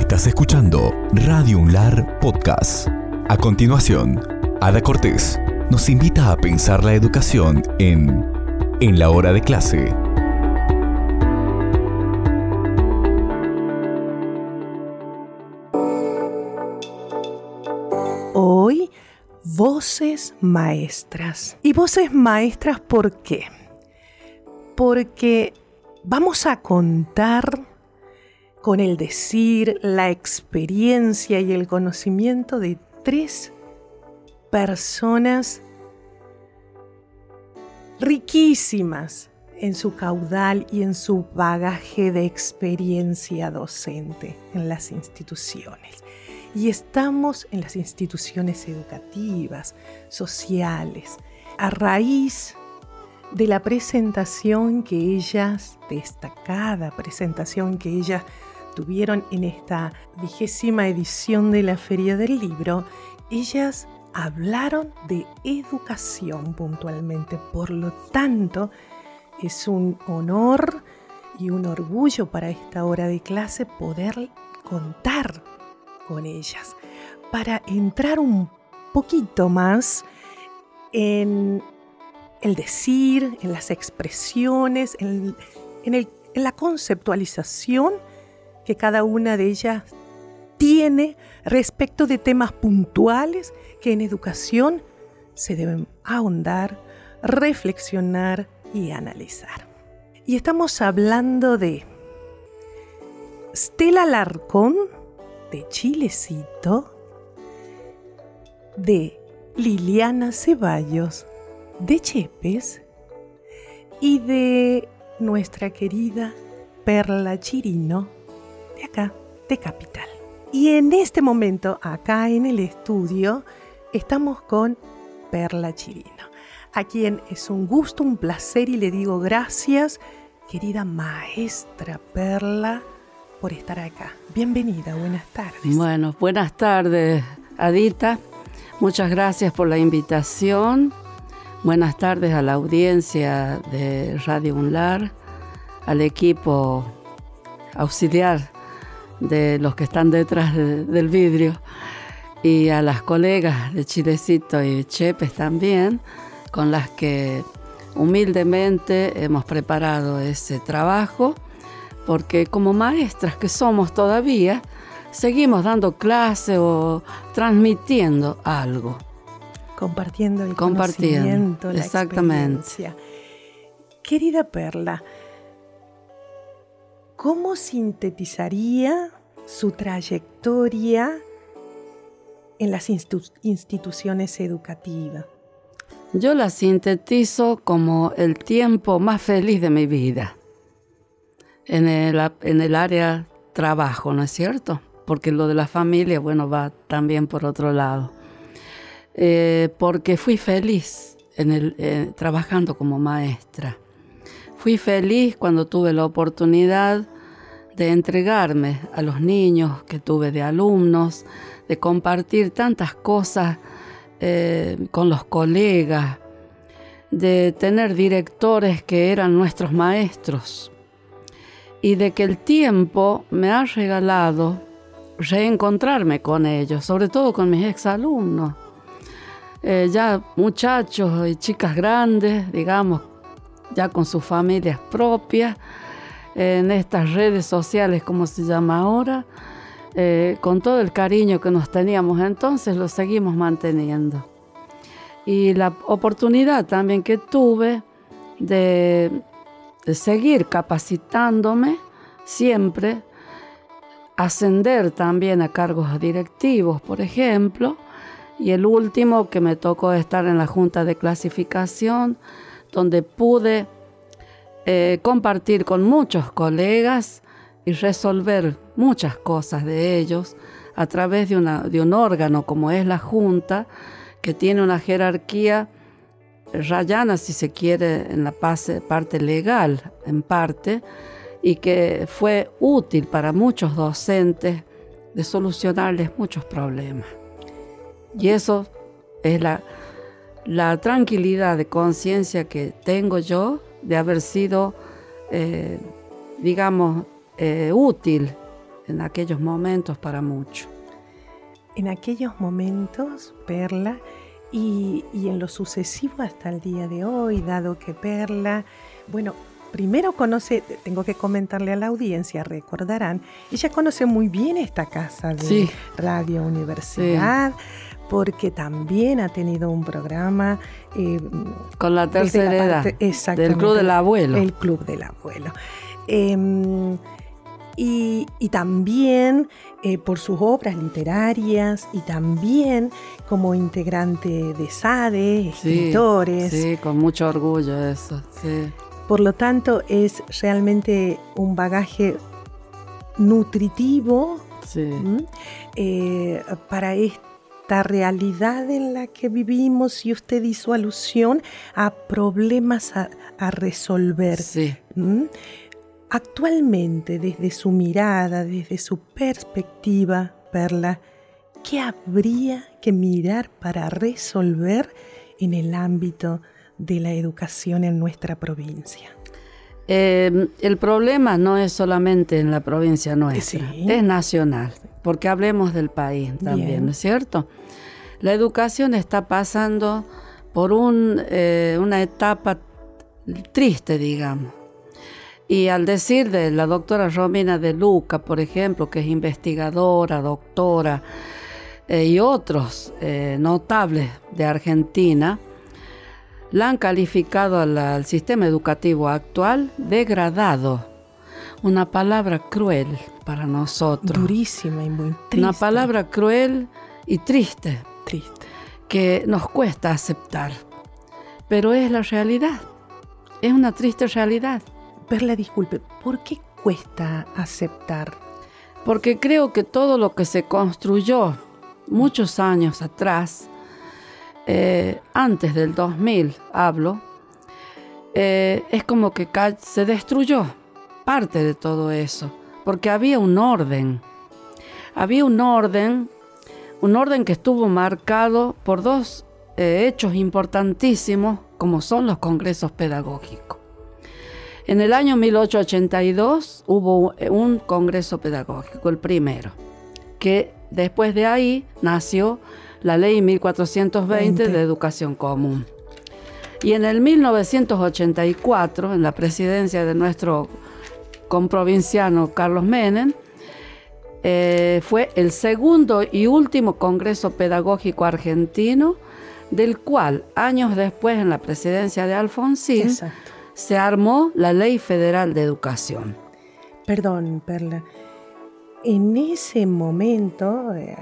Estás escuchando Radio Unlar Podcast. A continuación, Ada Cortés nos invita a pensar la educación en En la hora de clase. Hoy, voces maestras. ¿Y voces maestras por qué? Porque vamos a contar con el decir, la experiencia y el conocimiento de tres personas riquísimas en su caudal y en su bagaje de experiencia docente en las instituciones. Y estamos en las instituciones educativas, sociales, a raíz de la presentación que ellas, destacada presentación que ellas tuvieron en esta vigésima edición de la Feria del Libro, ellas hablaron de educación puntualmente. Por lo tanto, es un honor y un orgullo para esta hora de clase poder contar con ellas para entrar un poquito más en el decir, en las expresiones, en, en la conceptualización que cada una de ellas tiene respecto de temas puntuales que en educación se deben ahondar, reflexionar y analizar. Y estamos hablando de Stella Larcón, de Chilecito, de Liliana Ceballos, de Chepes, y de nuestra querida Perla Chirino, acá, de Capital. Y en este momento, acá en el estudio, estamos con Perla Chirino, a quien es un gusto, un placer y le digo gracias, querida maestra Perla, por estar acá. Bienvenida, buenas tardes. Bueno, buenas tardes, Adita. Muchas gracias por la invitación. Buenas tardes a la audiencia de Radio Unlar, al equipo auxiliar de los que están detrás del vidrio y a las colegas de Chilecito y Chepes también, con las que humildemente hemos preparado ese trabajo, porque como maestras que somos todavía, seguimos dando clase o transmitiendo algo. Compartiendo el conocimiento, la exactamente. Querida Perla, ¿cómo sintetizaría su trayectoria en las instituciones educativas? Yo la sintetizo como el tiempo más feliz de mi vida en el, área trabajo, ¿no es cierto? Porque lo de la familia, bueno, va también por otro lado. Eh, porque fui feliz eh, trabajando como maestra Fui feliz cuando tuve la oportunidad de entregarme a los niños que tuve de alumnos, de compartir tantas cosas eh, con los colegas, de tener directores que eran nuestros maestros y de que el tiempo me ha regalado reencontrarme con ellos, sobre todo con mis exalumnos. Eh, ya muchachos y chicas grandes, digamos, ya con sus familias propias, en estas redes sociales, como se llama ahora, eh, con todo el cariño que nos teníamos entonces, lo seguimos manteniendo. Y la oportunidad también que tuve de, de seguir capacitándome siempre, ascender también a cargos directivos, por ejemplo, y el último que me tocó estar en la Junta de Clasificación, donde pude eh, compartir con muchos colegas y resolver muchas cosas de ellos a través de, de un órgano como es la Junta, que tiene una jerarquía rayana, si se quiere, en la parte legal, en parte, y que fue útil para muchos docentes de solucionarles muchos problemas. Y eso es la, la tranquilidad de conciencia que tengo yo de haber sido, eh, digamos, eh, útil en aquellos momentos para mucho. En aquellos momentos, Perla, y, y en lo sucesivo hasta el día de hoy, dado que Perla, bueno, primero conoce, tengo que comentarle a la audiencia, recordarán, ella conoce muy bien esta casa de Radio Universidad. Porque también ha tenido un programa eh, con la tercera edad del Club del Abuelo. El Club del Abuelo. Em, y, también eh, por sus obras literarias y también como integrante de SADE, escritores. Sí, con mucho orgullo eso, sí. Por lo tanto, es realmente un bagaje nutritivo eh, para esta realidad en la que vivimos y usted hizo alusión a problemas a, resolver. Actualmente, desde su mirada, desde su perspectiva, Perla, ¿qué habría que mirar para resolver en el ámbito de la educación en nuestra provincia? Eh, el problema no es solamente en la provincia nuestra, es nacional, porque hablemos del país también, ¿no es cierto? La educación está pasando por eh, una etapa triste, digamos. Y al decir de la doctora Romina de Luca, por ejemplo, que es investigadora, doctora, eh, y otros notables de Argentina, la han calificado al, sistema educativo actual degradado. Una palabra cruel para nosotros. Durísima y muy triste. Una palabra cruel y triste. Triste. Que nos cuesta aceptar. Pero es la realidad. Es una triste realidad. Perla, disculpe, ¿por qué cuesta aceptar? Porque creo que todo lo que se construyó muchos años atrás eh, antes del 2000 hablo, eh, es como que se destruyó parte de todo eso, porque había un orden, había un orden, un orden que estuvo marcado por dos eh, hechos importantísimos, como son los congresos pedagógicos. En el año 1882 hubo un congreso pedagógico, el primero, que después de ahí nació la ley 1420 de educación común. Y en el 1984, en la presidencia de nuestro comprovinciano Carlos Menem, eh, fue el segundo y último Congreso Pedagógico Argentino, del cual años después, en la presidencia de Alfonsín, se armó la Ley Federal de Educación. Perdón, Perla. En ese momento, eh,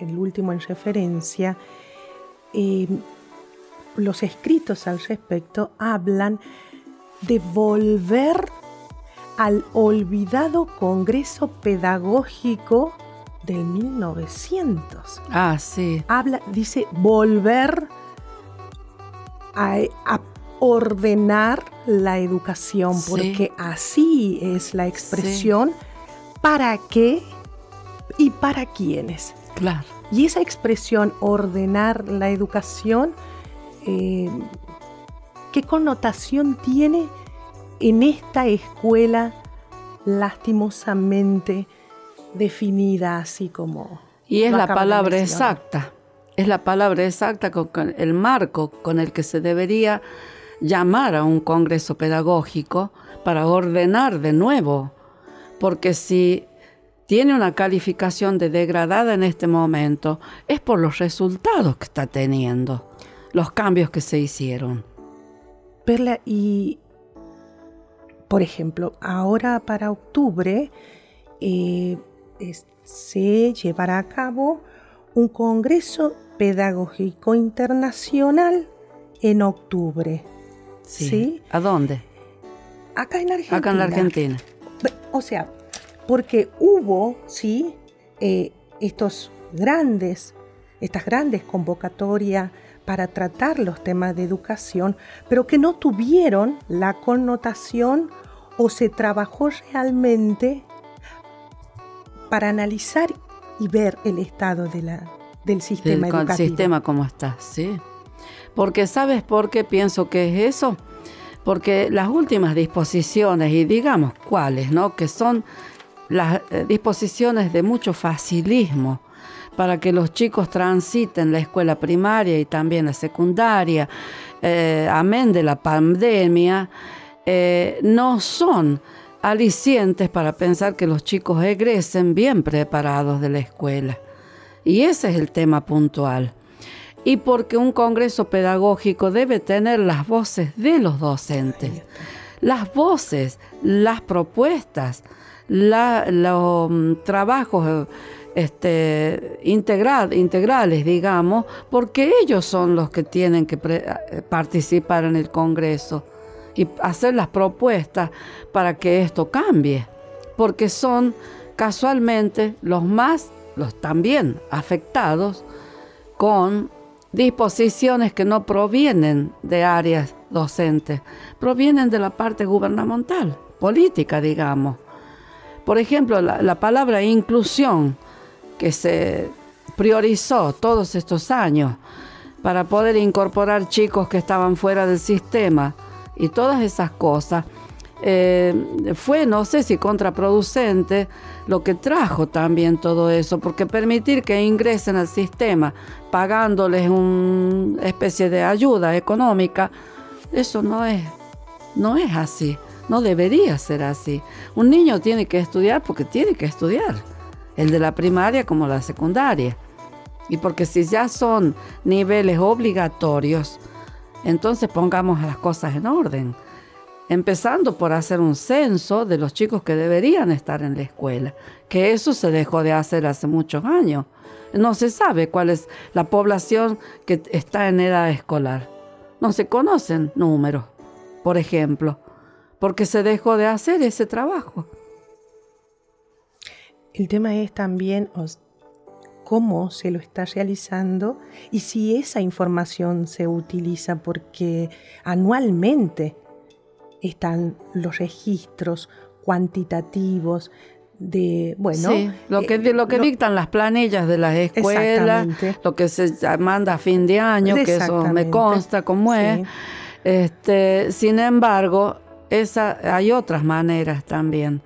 el último en referencia, eh, los escritos al respecto hablan de volver al olvidado Congreso Pedagógico del 1900. Ah, sí. Habla, dice, volver a, ordenar la educación, porque así es la expresión para qué y para quiénes. Claro. Y esa expresión, ordenar la educación, eh, ¿qué connotación tiene en esta escuela lastimosamente definida así como... Y es la palabra exacta, es la palabra exacta con el marco con el que se debería llamar a un congreso pedagógico para ordenar de nuevo, porque si tiene una calificación de degradada en este momento es por los resultados que está teniendo, los cambios que se hicieron. Perla, y por ejemplo, ahora para octubre eh, se llevará a cabo un Congreso Pedagógico Internacional en octubre. Sí. ¿A dónde? Acá en Argentina. Acá en la Argentina. O sea, porque hubo, sí, eh, estos grandes, estas grandes convocatorias para tratar los temas de educación, pero que no tuvieron la connotación o se trabajó realmente para analizar y ver el estado de la, del sistema educativo. El sistema como está, sí. Porque ¿sabes por qué pienso que es eso? Porque las últimas disposiciones, y digamos cuáles, ¿no? Que son las eh, disposiciones de mucho facilismo para que los chicos transiten la escuela primaria y también la secundaria, eh, amén de la pandemia, eh, no son alicientes para pensar que los chicos egresen bien preparados de la escuela. Y ese es el tema puntual. Y porque un congreso pedagógico debe tener las voces de los docentes, las voces, las propuestas, los mm, trabajos este, integrales, digamos, porque ellos son los que tienen que eh, participar en el Congreso y hacer las propuestas para que esto cambie, porque son casualmente los más, los también afectados con disposiciones que no provienen de áreas docentes, provienen de la parte gubernamental, política, digamos. Por ejemplo, la, palabra inclusión, que se priorizó todos estos años para poder incorporar chicos que estaban fuera del sistema y todas esas cosas, eh, fue, no sé si contraproducente, lo que trajo también todo eso, porque permitir que ingresen al sistema pagándoles una especie de ayuda económica, eso no es, no es así. No debería ser así. Un niño tiene que estudiar porque tiene que estudiar. El de la primaria como la secundaria. Y porque si ya son niveles obligatorios, entonces pongamos las cosas en orden. Empezando por hacer un censo de los chicos que deberían estar en la escuela, que eso se dejó de hacer hace muchos años. No se sabe cuál es la población que está en edad escolar. No se conocen números, por ejemplo porque se dejó de hacer ese trabajo. El tema es también cómo se lo está realizando y si esa información se utiliza, porque anualmente están los registros cuantitativos de, bueno... Sí, lo que, lo que dictan las planillas de las escuelas, lo que se manda a fin de año, que eso me consta cómo es. Este, sin embargo, esa, hay otras maneras también.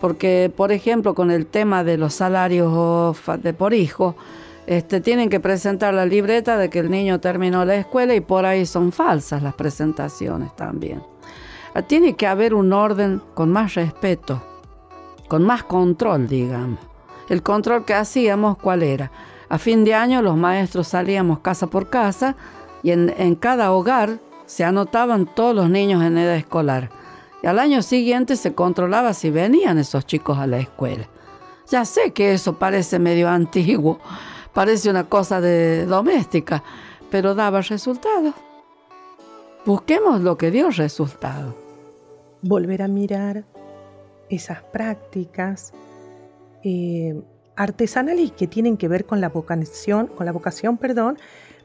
Porque, por ejemplo, con el tema de los salarios de por hijo, este, tienen que presentar la libreta de que el niño terminó la escuela y por ahí son falsas las presentaciones también. Ah, tiene que haber un orden con más respeto, con más control, digamos. El control que hacíamos, ¿cuál era? A fin de año los maestros salíamos casa por casa y en cada hogar se anotaban todos los niños en edad escolar. Y al año siguiente se controlaba si venían esos chicos a la escuela. Ya sé que eso parece medio antiguo, parece una cosa de doméstica, pero daba resultados. Busquemos lo que dio resultado. Volver a mirar esas prácticas eh, artesanales que tienen que ver con la vocación, con la vocación, perdón,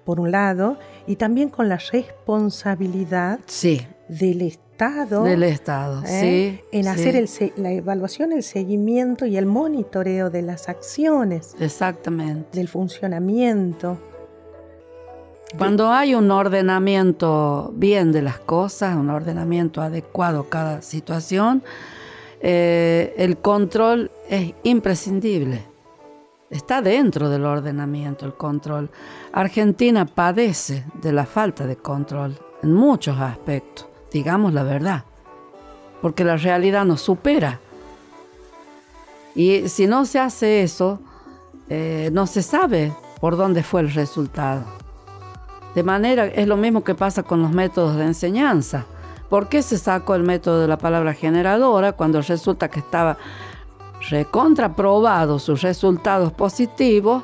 por un lado, y también con la responsabilidad sí. del Estado. Del Estado, ¿eh? sí. En hacer la evaluación, el seguimiento y el monitoreo de las acciones. Exactamente. Del funcionamiento. Cuando hay un ordenamiento bien de las cosas, un ordenamiento adecuado a cada situación, eh, el control es imprescindible. Está dentro del ordenamiento el control. Argentina padece de la falta de control en muchos aspectos, digamos la verdad, porque la realidad nos supera. Y si no se hace eso, eh, no se sabe por dónde fue el resultado. De manera, es lo mismo que pasa con los métodos de enseñanza. ¿Por qué se sacó el método de la palabra generadora cuando resulta que estaba recontraprobado sus resultados positivos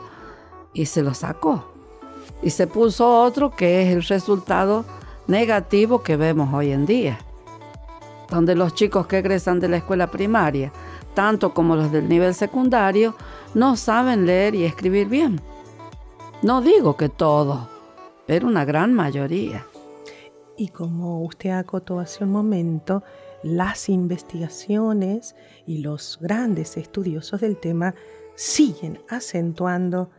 y se lo sacó? Y se puso otro que es el resultado negativo que vemos hoy en día, donde los chicos que egresan de la escuela primaria, tanto como los del nivel secundario, no saben leer y escribir bien. No digo que todos, pero una gran mayoría. Y como usted acotó hace un momento, las investigaciones y los grandes estudiosos del tema siguen acentuando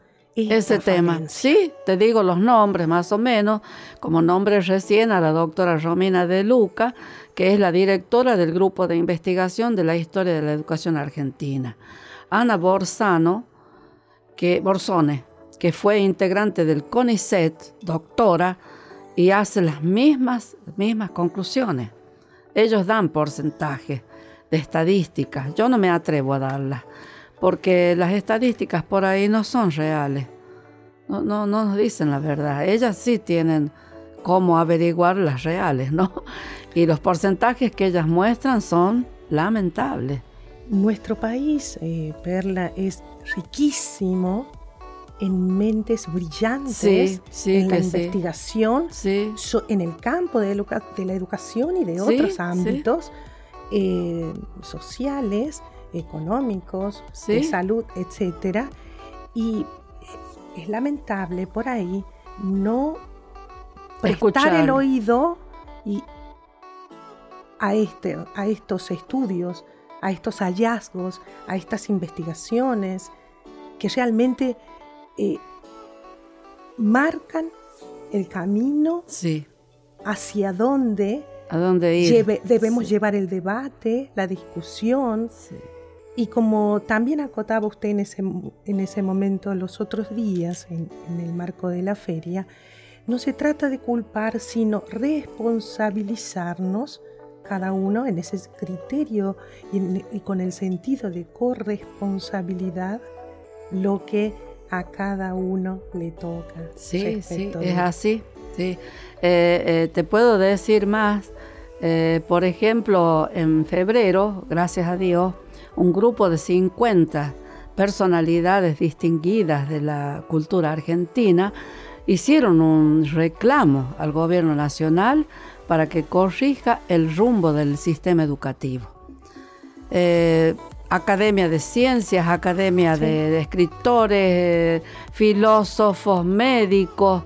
ese tema. Sí, te digo los nombres más o menos, como nombre recién a la doctora Romina de Luca, que es la directora del Grupo de Investigación de la Historia de la Educación Argentina. Ana Borsano, que, Borsone, que fue integrante del CONICET, doctora, y hace las mismas, mismas conclusiones. Ellos dan porcentajes de estadísticas. Yo no me atrevo a darlas, porque las estadísticas por ahí no son reales. No, no, no nos dicen la verdad. Ellas sí tienen cómo averiguar las reales, ¿no? Y los porcentajes que ellas muestran son lamentables. Nuestro país, eh, Perla, es riquísimo en mentes brillantes en la investigación, en el campo de, la educación y de otros ámbitos eh, sociales, económicos, de salud, etc. Y es lamentable por ahí no prestar el oído y a, este, a estos estudios, a estos hallazgos, a estas investigaciones que realmente eh, marcan el camino hacia dónde, ¿A dónde debemos llevar el debate, la discusión. Y como también acotaba usted en ese, en ese momento los otros días, en, el marco de la feria, no se trata de culpar, sino responsabilizarnos cada uno en ese criterio y, con el sentido de corresponsabilidad lo que a cada uno le toca. Sí, sí, es así. Sí. Eh, eh, te puedo decir más. Eh, por ejemplo, en febrero, gracias a Dios, un grupo de 50 personalidades distinguidas de la cultura argentina hicieron un reclamo al gobierno nacional para que corrija el rumbo del sistema educativo. Eh, academia de ciencias, academia de, escritores, filósofos, médicos,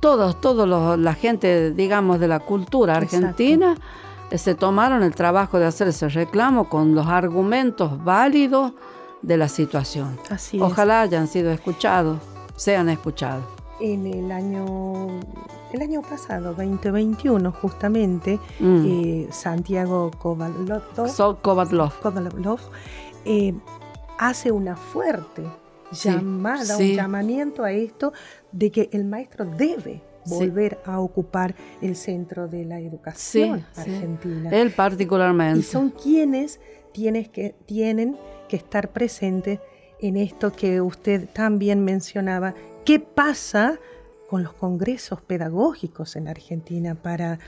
todos, todos la gente, digamos, de la cultura argentina, eh, se tomaron el trabajo de hacer ese reclamo con los argumentos válidos de la situación. Ojalá hayan sido escuchados, sean escuchados. En el año, el año pasado, 2021, justamente, mm. eh, Santiago Kovatlov, eh, hace una fuerte llamada, un llamamiento a esto de que el maestro debe volver a ocupar el centro de la educación argentina. Él particularmente. Y son quienes tienes que, tienen que estar presentes en esto que usted también mencionaba. ¿Qué pasa con los congresos pedagógicos en Argentina para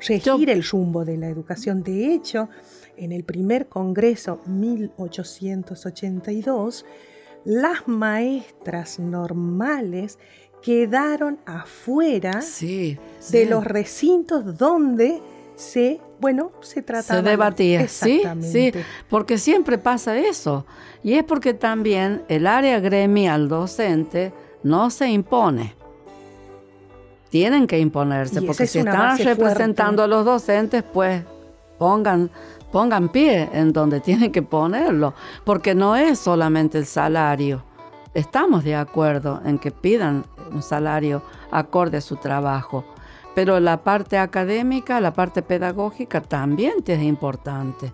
regir el rumbo de la educación? De hecho, en el primer congreso 1882, las maestras normales quedaron afuera de los recintos donde se, bueno, se trataba. Se debatía, sí, sí, porque siempre pasa eso. Y es porque también el área gremial docente no se impone. Tienen que imponerse, porque si están representando a los docentes, pues pongan, pongan pie en donde tienen que ponerlo, porque no es solamente el salario. Estamos de acuerdo en que pidan un salario acorde a su trabajo, pero la parte académica, la parte pedagógica también es importante.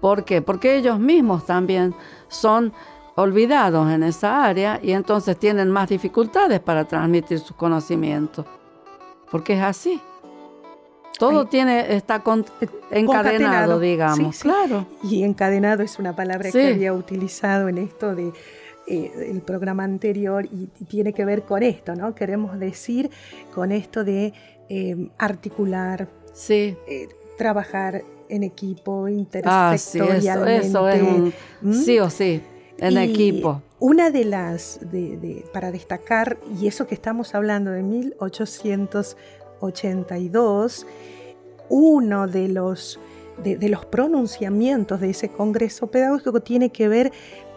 ¿Por qué? Porque ellos mismos también son olvidados en esa área y entonces tienen más dificultades para transmitir sus conocimientos. Porque es así. Todo tiene, está encadenado, digamos. Claro. Y encadenado es una palabra que había utilizado en esto de eh, el programa anterior y, tiene que ver con esto, ¿no? Queremos decir con esto de eh, articular, sí. trabajar en equipo, intersectorialmente. Ah, sí, eso, es un, ¿Mm? sí o sí, en equipo. Una de las, de, para destacar, y eso que estamos hablando de 1882, uno de los, de, los pronunciamientos de ese Congreso Pedagógico tiene que ver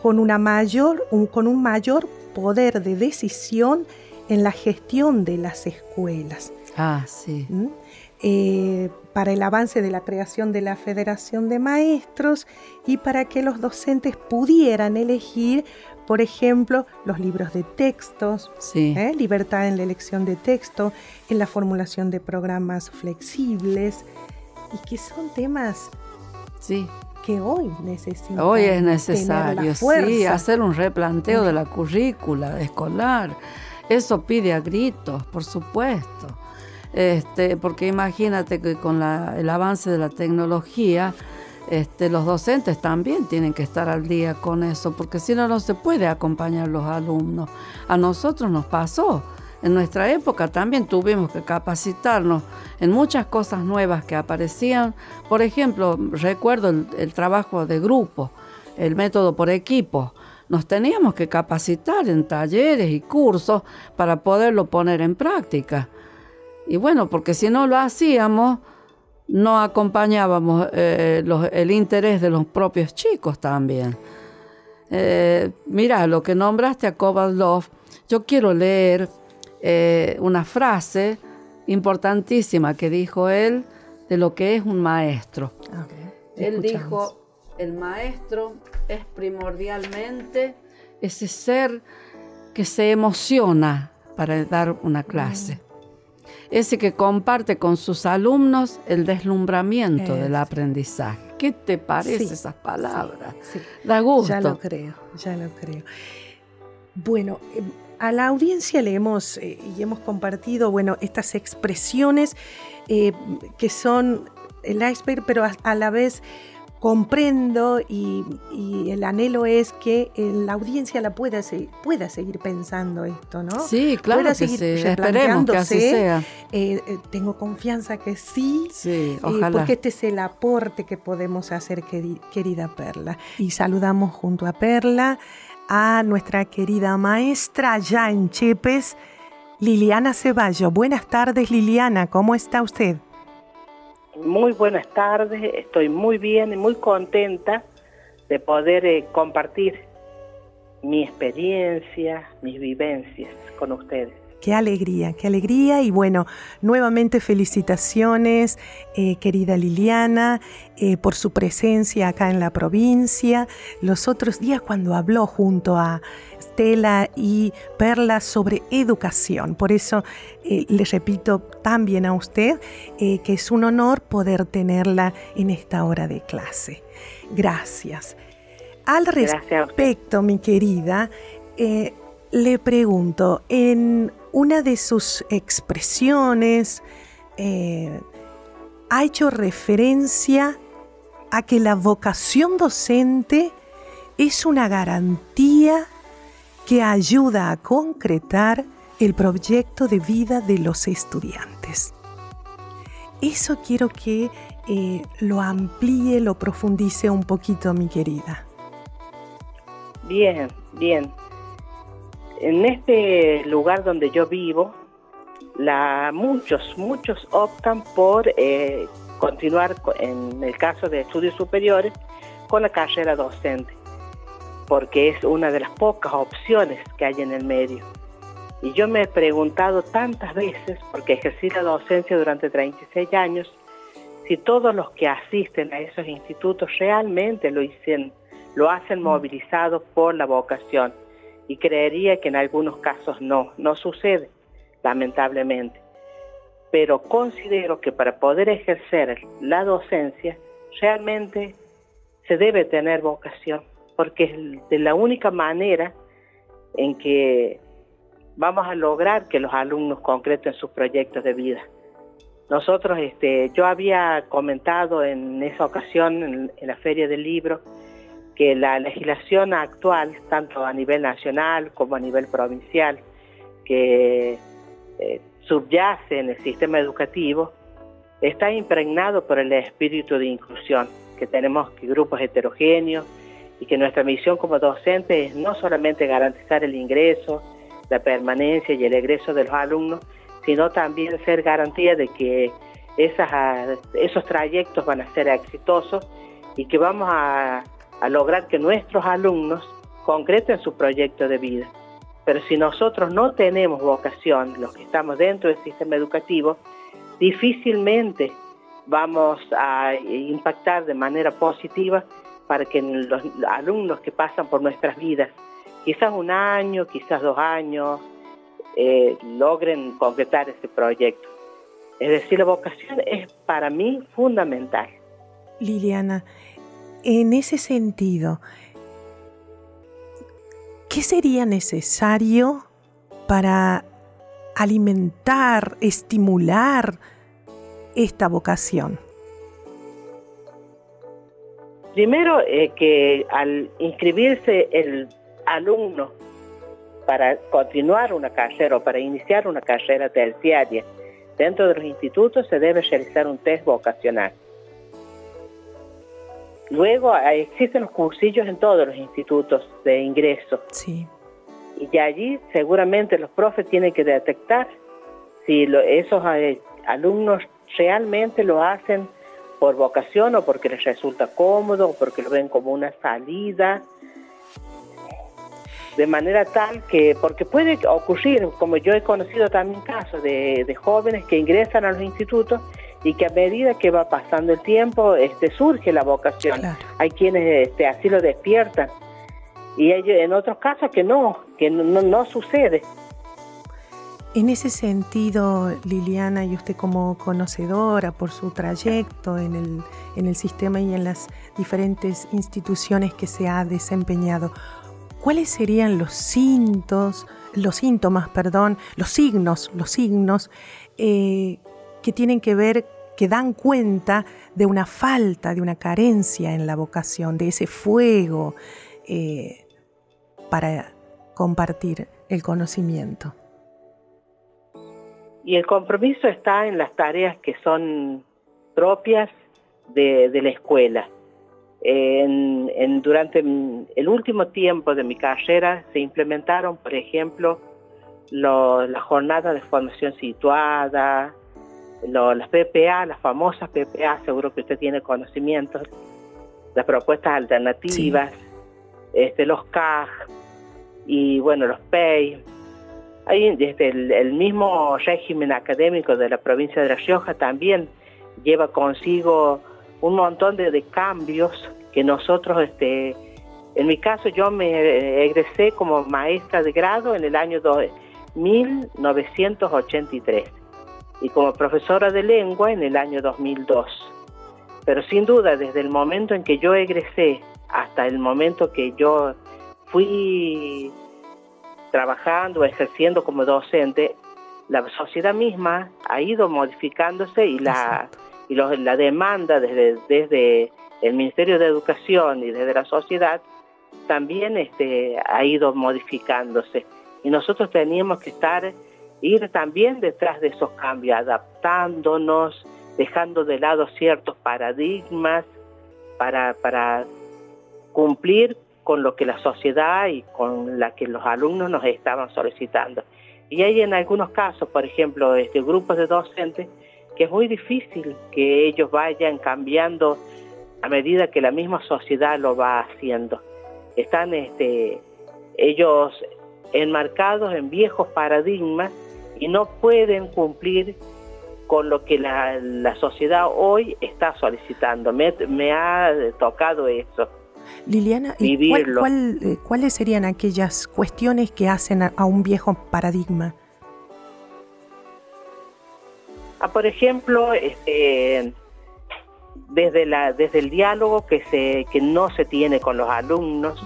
con, una mayor, un, con un mayor poder de decisión en la gestión de las escuelas. Ah, sí. ¿Mm? Eh, para el avance de la creación de la Federación de Maestros y para que los docentes pudieran elegir, por ejemplo, los libros de textos, ¿eh? libertad en la elección de texto, en la formulación de programas flexibles, y que son temas sí. Que hoy. Hoy es necesario, sí, hacer un replanteo de la currícula escolar. Eso pide a gritos, por supuesto. Este, porque imagínate que con el avance de la tecnología, este, los docentes también tienen que estar al día con eso, porque si no, no se puede acompañar a los alumnos. A nosotros nos pasó. En nuestra época también tuvimos que capacitarnos en muchas cosas nuevas que aparecían. Por ejemplo, recuerdo el, trabajo de grupo, el método por equipo. Nos teníamos que capacitar en talleres y cursos para poderlo poner en práctica. Y bueno, porque si no lo hacíamos, no acompañábamos eh, el interés de los propios chicos también. Eh, mira, lo que nombraste a Kovaldov, yo quiero leer eh, una frase importantísima que dijo él de lo que es un maestro. Él dijo, el maestro es primordialmente ese ser que se emociona para dar una clase. Mm. Ese que comparte con sus alumnos el deslumbramiento del aprendizaje. ¿Qué te parece esas palabras? Da gusto. Ya lo creo, ya lo creo. Bueno, em, a la audiencia le hemos eh, y hemos compartido, bueno, estas expresiones eh, que son el iceberg, pero a, la vez comprendo y, el anhelo es que la audiencia la pueda, pueda seguir pensando esto, ¿no? Sí, claro pueda seguir Esperemos que así sea. Eh, tengo confianza que sí, sí ojalá. porque este es el aporte que podemos hacer, querida Perla. Y saludamos junto a Perla a nuestra querida maestra ya en Chepes, Liliana Ceballo. Buenas tardes, Liliana, ¿cómo está usted? Muy buenas tardes, estoy muy bien y muy contenta de poder eh, compartir mi experiencia, mis vivencias con ustedes. Qué alegría, qué alegría y bueno, nuevamente felicitaciones, eh, querida Liliana, eh, por su presencia acá en la provincia. Los otros días cuando habló junto a Stella y Perla sobre educación, por eso eh, le repito también a usted que es un honor poder tenerla en esta hora de clase. Gracias. Al respecto, mi querida, le pregunto, en una de sus expresiones eh, ha hecho referencia a que la vocación docente es una garantía que ayuda a concretar el proyecto de vida de los estudiantes. Eso quiero que eh, lo amplíe, lo profundice un poquito, mi querida. Bien, bien. En este lugar donde yo vivo, la, muchos, muchos optan por eh, continuar, en el caso de estudios superiores, con la carrera docente, porque es una de las pocas opciones que hay en el medio. Y yo me he preguntado tantas veces, porque ejercí la docencia durante 36 años, si todos los que asisten a esos institutos realmente lo, hicen, lo hacen mm. movilizados por la vocación y creería que en algunos casos no, no sucede, lamentablemente. Pero considero que para poder ejercer la docencia realmente se debe tener vocación, porque es de la única manera en que vamos a lograr que los alumnos concreten sus proyectos de vida. Nosotros, este, yo había comentado en esa ocasión en, en la Feria del Libro, que la legislación actual, tanto a nivel nacional como a nivel provincial, que eh, subyace en el sistema educativo, está impregnado por el espíritu de inclusión, que tenemos grupos heterogéneos y que nuestra misión como docentes es no solamente garantizar el ingreso, la permanencia y el egreso de los alumnos, sino también ser garantía de que esos trayectos van a ser exitosos y que vamos a a lograr que nuestros alumnos concreten su proyecto de vida. Pero si nosotros no tenemos vocación, los que estamos dentro del sistema educativo, difícilmente vamos a impactar de manera positiva para que los alumnos que pasan por nuestras vidas, quizás un año, quizás dos años, eh, logren completar ese proyecto. Es decir, la vocación es para mí fundamental. Liliana, en ese sentido, ¿qué sería necesario para alimentar, estimular esta vocación? Primero, eh, que al inscribirse el alumno para continuar una carrera o para iniciar una carrera terciaria dentro de los institutos, se debe realizar un test vocacional. Luego existen los cursillos en todos los institutos de ingreso. Sí. Y allí seguramente los profes tienen que detectar si esos eh, alumnos realmente lo hacen por vocación o porque les resulta cómodo o porque lo ven como una salida. De manera tal que, porque puede ocurrir, como yo he conocido también casos de, de jóvenes que ingresan a los institutos y que a medida que va pasando el tiempo este, surge la vocación. Hay quienes este, así lo despiertan y hay en otros casos que no, que no, no sucede. En ese sentido, Liliana, y usted como conocedora por su trayecto en el, en el sistema y en las diferentes instituciones que se ha desempeñado, ¿cuáles serían los síntomas, los síntomas, perdón, los signos, los signos eh, que tienen que ver que dan cuenta de una falta, de una carencia en la vocación, de ese fuego eh, para compartir el conocimiento. Y el compromiso está en las tareas que son propias de, la escuela. durante el último tiempo de mi carrera se implementaron, por ejemplo, la jornada de formación situada, las PPA, las famosas PPA, seguro que usted tiene conocimientos, las propuestas alternativas, este, los CAG y bueno, los PEI. Ahí desde el, mismo régimen académico de la provincia de La Rioja también lleva consigo un montón de, cambios que nosotros, este, en mi caso yo me egresé como maestra de grado en el año 1983 y como profesora de lengua en el año 2002. Pero sin duda, desde el momento en que yo egresé hasta el momento que yo fui trabajando, ejerciendo como docente, la sociedad misma ha ido modificándose y la, y la demanda desde, desde el Ministerio de Educación y desde la sociedad también este, ha ido modificándose. Y nosotros teníamos que estar ir también detrás de esos cambios, adaptándonos, dejando de lado ciertos paradigmas para, para cumplir con lo que la sociedad y con la que los alumnos nos estaban solicitando. Y hay en algunos casos, por ejemplo, este, grupos de docentes, que es muy difícil que ellos vayan cambiando a medida que la misma sociedad lo va haciendo. Están este, ellos enmarcados en viejos paradigmas y no pueden cumplir con lo que la, sociedad hoy está solicitando. Me, ha tocado eso. Liliana, cuál, eh, ¿cuáles serían aquellas cuestiones que hacen a, un viejo paradigma? Ah, por ejemplo, este, desde, la, desde el diálogo que, se, que no se tiene con los alumnos,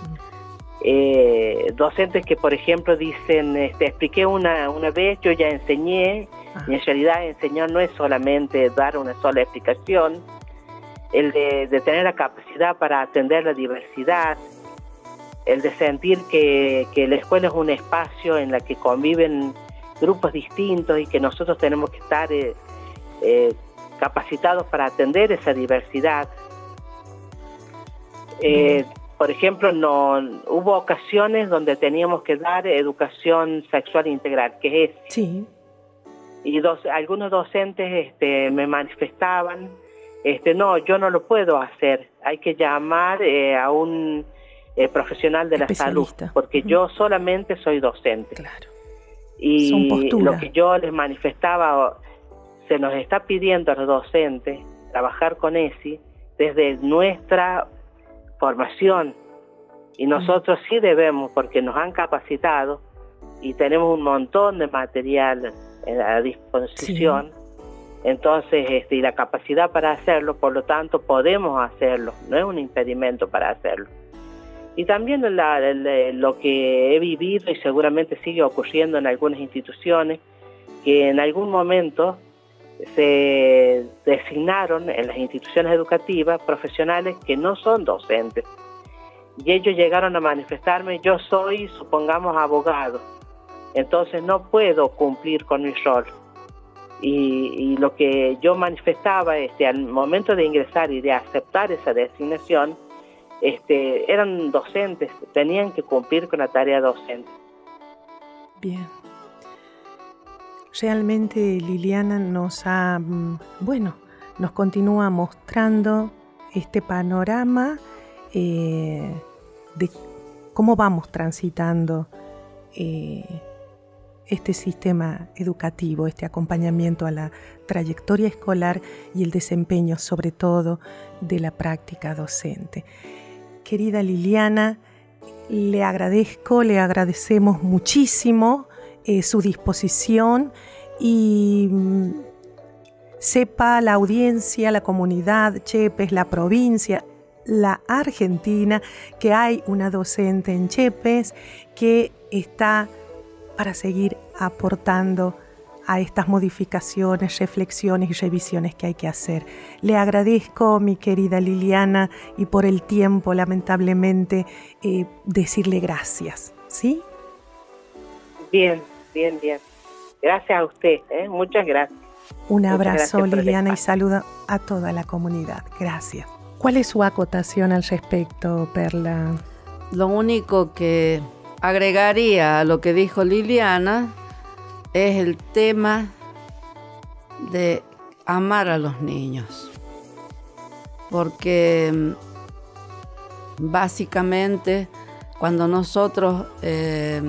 eh, docentes que, por ejemplo, dicen, este, expliqué una, una vez, yo ya enseñé, ah. y en realidad enseñar no es solamente dar una sola explicación, el de, tener la capacidad para atender la diversidad, el de sentir que, la escuela es un espacio en la que conviven grupos distintos y que nosotros tenemos que estar eh, eh, capacitados para atender esa diversidad. Eh, por ejemplo, no hubo ocasiones donde teníamos que dar educación sexual integral, que es sí. y dos, algunos docentes este, me manifestaban, este, no, yo no lo puedo hacer, hay que llamar eh, a un eh, profesional de la salud, porque yo solamente soy docente. Claro. Y lo que yo les manifestaba, se nos está pidiendo a los docentes trabajar con ESI desde nuestra formación. Y nosotros sí debemos, porque nos han capacitado y tenemos un montón de material a disposición. Entonces, este, y la capacidad para hacerlo, por lo tanto, podemos hacerlo, no es un impedimento para hacerlo. Y también lo que he vivido y seguramente sigue ocurriendo en algunas instituciones, que en algún momento se designaron en las instituciones educativas profesionales que no son docentes. Y ellos llegaron a manifestarme, yo soy, supongamos, abogado, entonces no puedo cumplir con mi rol. Y, lo que yo manifestaba este, al momento de ingresar y de aceptar esa designación, este, eran docentes, tenían que cumplir con la tarea docente. Bien. Realmente Liliana nos ha, mm, bueno, nos continúa mostrando este panorama eh, de cómo vamos transitando eh, este sistema educativo, este acompañamiento a la trayectoria escolar y el desempeño sobre todo de la práctica docente. Querida Liliana, le agradezco, le agradecemos muchísimo eh, su disposición y mm, sepa la audiencia, la comunidad, Chepes, la provincia, la Argentina, que hay una docente en Chepes que está para seguir aportando a estas modificaciones, reflexiones y revisiones que hay que hacer. Le agradezco, mi querida Liliana, y por el tiempo, lamentablemente, eh, decirle gracias. ¿Sí? Bien, bien, bien. Gracias a usted, ¿eh? muchas gracias. Un abrazo, Liliana, y saludo a toda la comunidad. Gracias. ¿Cuál es su acotación al respecto, Perla? Lo único que agregaría a lo que dijo Liliana es el tema de amar a los niños. Porque mm, básicamente cuando nosotros eh,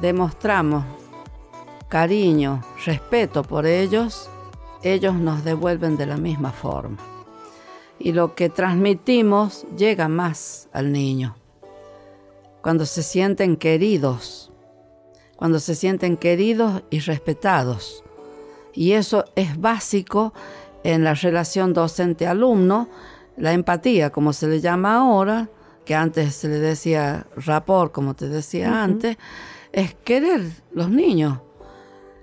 demostramos cariño, respeto por ellos, ellos nos devuelven de la misma forma. Y lo que transmitimos llega más al niño cuando se sienten queridos, cuando se sienten queridos y respetados. Y eso es básico en la relación docente-alumno, la empatía, como se le llama ahora, que antes se le decía rapor, como te decía antes, es querer los niños.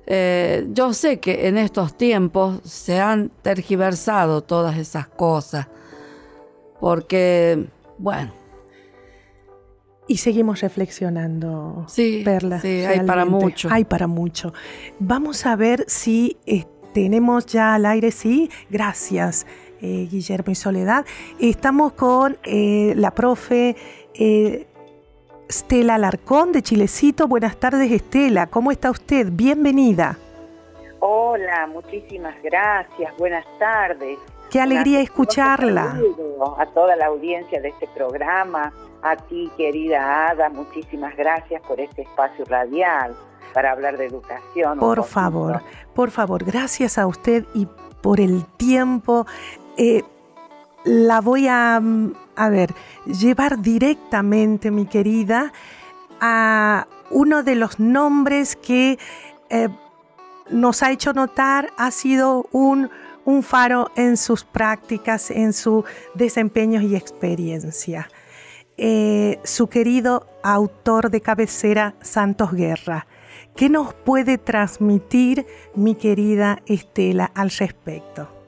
Eh, yo sé que en estos tiempos se han tergiversado todas esas cosas, porque, bueno, y seguimos reflexionando, sí, Perla. Sí, hay para mucho. Hay para mucho. Vamos a ver si eh, tenemos ya al aire, sí, gracias. Eh, Guillermo y Soledad. Estamos con la profe Estela Alarcón de Chilecito. Buenas tardes, Estela. ¿Cómo está usted? Bienvenida. Hola, muchísimas gracias. Buenas tardes. Qué alegría escucharla. A toda la audiencia de este programa, a ti querida Ada, muchísimas gracias por este espacio radial para hablar de educación. Por favor, por favor, gracias a usted y por el tiempo. Eh, la voy a, a ver, llevar directamente, mi querida, a uno de los nombres que eh, nos ha hecho notar ha sido un un faro en sus prácticas, en su desempeño y experiencia. Eh, su querido autor de cabecera, Santos Guerra. ¿Qué nos puede transmitir mi querida Estela al respecto?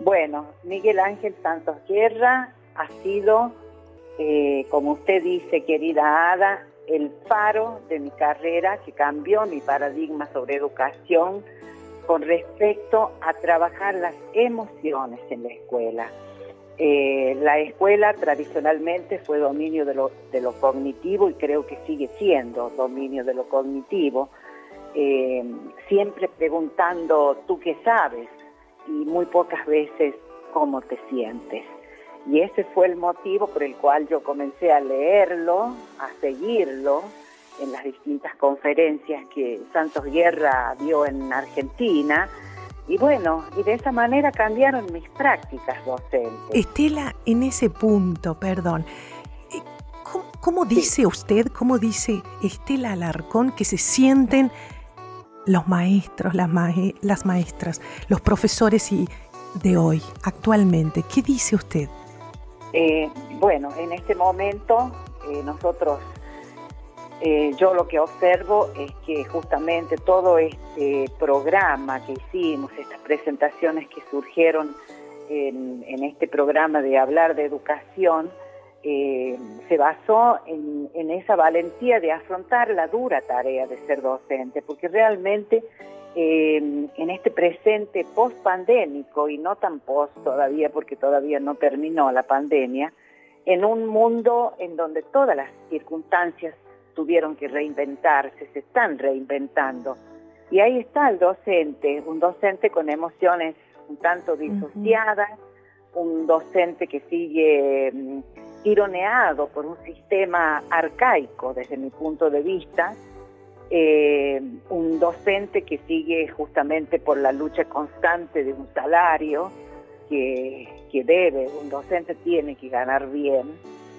Bueno, Miguel Ángel Santos Guerra ha sido, eh, como usted dice, querida Ada, el faro de mi carrera que cambió mi paradigma sobre educación con respecto a trabajar las emociones en la escuela. Eh, la escuela tradicionalmente fue dominio de lo, cognitivo y creo que sigue siendo dominio de lo cognitivo, eh, siempre preguntando tú qué sabes y muy pocas veces cómo te sientes. Y ese fue el motivo por el cual yo comencé a leerlo, a seguirlo, en las distintas conferencias que Santos Guerra dio en Argentina y bueno, y de esa manera cambiaron mis prácticas docentes. Estela, en ese punto, perdón, eh, ¿cómo, dice usted, cómo dice Estela Alarcón que se sienten los maestros, las, las maestras, los profesores y de hoy, actualmente? ¿Qué dice usted? Eh, bueno, en este momento eh, nosotros eh, yo lo que observo es que justamente todo este programa que hicimos, estas presentaciones que surgieron en, este programa de hablar de educación, eh, se basó en, esa valentía de afrontar la dura tarea de ser docente, porque realmente eh, en este presente post-pandémico, y no tan post todavía, porque todavía no terminó la pandemia, en un mundo en donde todas las circunstancias tuvieron que reinventarse, se están reinventando. Y ahí está el docente, un docente con emociones un tanto disociadas, un docente que sigue mm, ironeado por un sistema arcaico desde mi punto de vista, eh, un docente que sigue justamente por la lucha constante de un salario que, que debe, un docente tiene que ganar bien,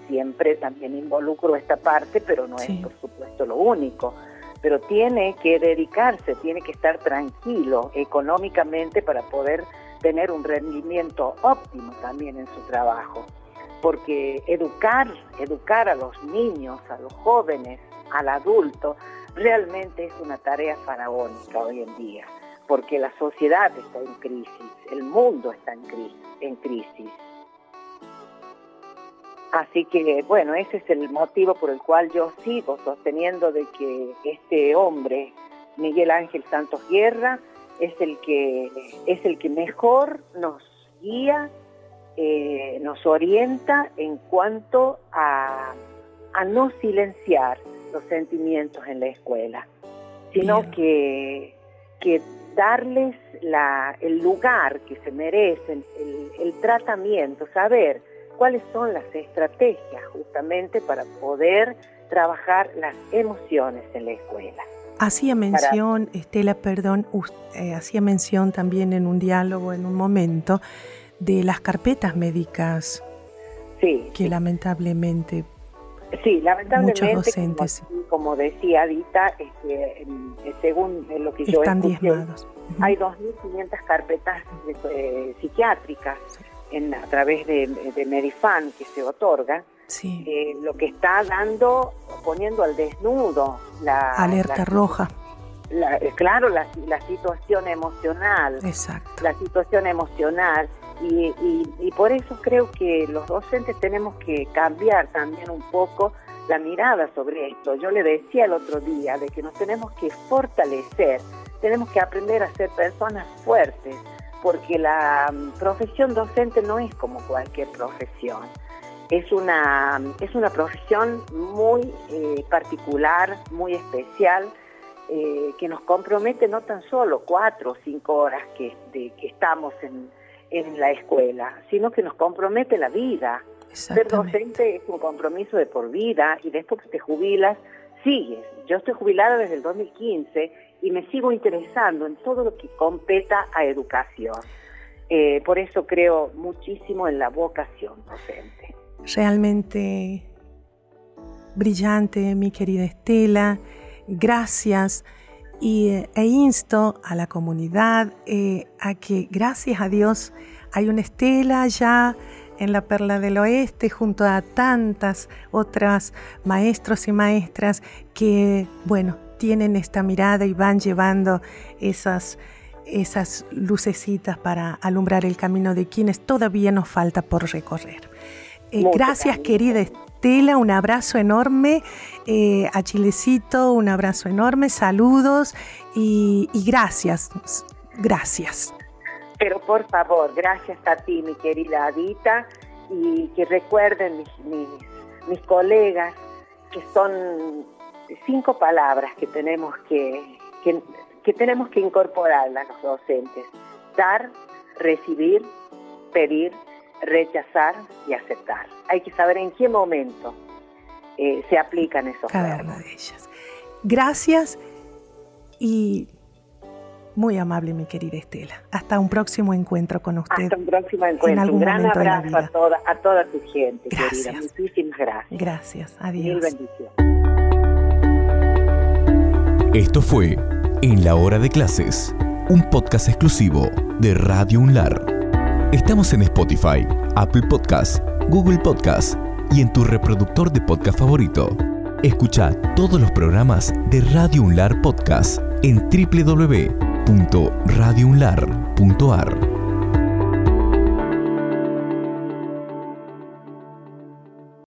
siempre también involucro esta parte, pero no es por supuesto lo único. Pero tiene que dedicarse, tiene que estar tranquilo económicamente para poder tener un rendimiento óptimo también en su trabajo. Porque educar, educar a los niños, a los jóvenes, al adulto, realmente es una tarea faraónica hoy en día, porque la sociedad está en crisis, el mundo está en crisis. Así que, bueno, ese es el motivo por el cual yo sigo sosteniendo de que este hombre, Miguel Ángel Santos Guerra, es el que, es el que mejor nos guía, eh, nos orienta en cuanto a, no silenciar los sentimientos en la escuela, sino que, que darles el lugar que se merecen, el, el tratamiento, saber cuáles son las estrategias justamente para poder trabajar las emociones en la escuela. Hacía mención, Estela, perdón, eh, hacía mención también en un diálogo, en un momento, de las carpetas médicas. Sí. Que lamentablemente. Sí, lamentablemente. Muchos docentes. Como, decía Dita, este, según lo que yo Están diezmados. hay 2.500 carpetas eh, psiquiátricas a través de, Medifan que se otorga, eh, lo que está dando, poniendo al desnudo la alerta roja. Eh, claro, la, situación emocional. Exacto. La situación emocional. Y, por eso creo que los docentes tenemos que cambiar también un poco la mirada sobre esto. Yo le decía el otro día de que nos tenemos que fortalecer, tenemos que aprender a ser personas fuertes, porque la mm, profesión docente no es como cualquier profesión. Es una, es una profesión muy eh, particular, muy especial, eh, que nos compromete no tan solo cuatro o cinco horas que estamos en, en la escuela, sino que nos compromete la vida. Ser docente es un compromiso de por vida y después que te jubilas, sigues. Yo estoy jubilada desde el 2015 y me sigo interesando en todo lo que competa a educación. Eh, por eso creo muchísimo en la vocación docente. Realmente brillante, mi querida Estela. Gracias. Y, e insto a la comunidad eh, a que, gracias a Dios, hay una Estela ya en la Perla del Oeste junto a tantas otras maestros y maestras que, bueno, tienen esta mirada y van llevando esas, esas lucecitas para alumbrar el camino de quienes todavía nos falta por recorrer. Eh, gracias querida Estela, un abrazo enorme eh, a Chilecito, un abrazo enorme, saludos y, gracias, gracias. Pero por favor, gracias a ti, mi querida Adita, y que recuerden mis, mis colegas que son cinco palabras que tenemos que, que, tenemos que incorporar a los docentes. Dar, recibir, pedir, rechazar y aceptar. Hay que saber en qué momento eh, se aplican esos Cada una de ellas. Gracias y Muy amable, mi querida Estela. Hasta un próximo encuentro con usted. Hasta un próximo encuentro. Un gran abrazo a toda, a toda tu gente, querida. Muchísimas gracias. Gracias. Adiós. Mil bendiciones. Esto fue En la Hora de Clases, un podcast exclusivo de Radio UNLAR. Estamos en Spotify, Apple Podcasts, Google Podcasts y en tu reproductor de podcast favorito. Escucha todos los programas de Radio UNLAR Podcast en www.radiounlar.ar.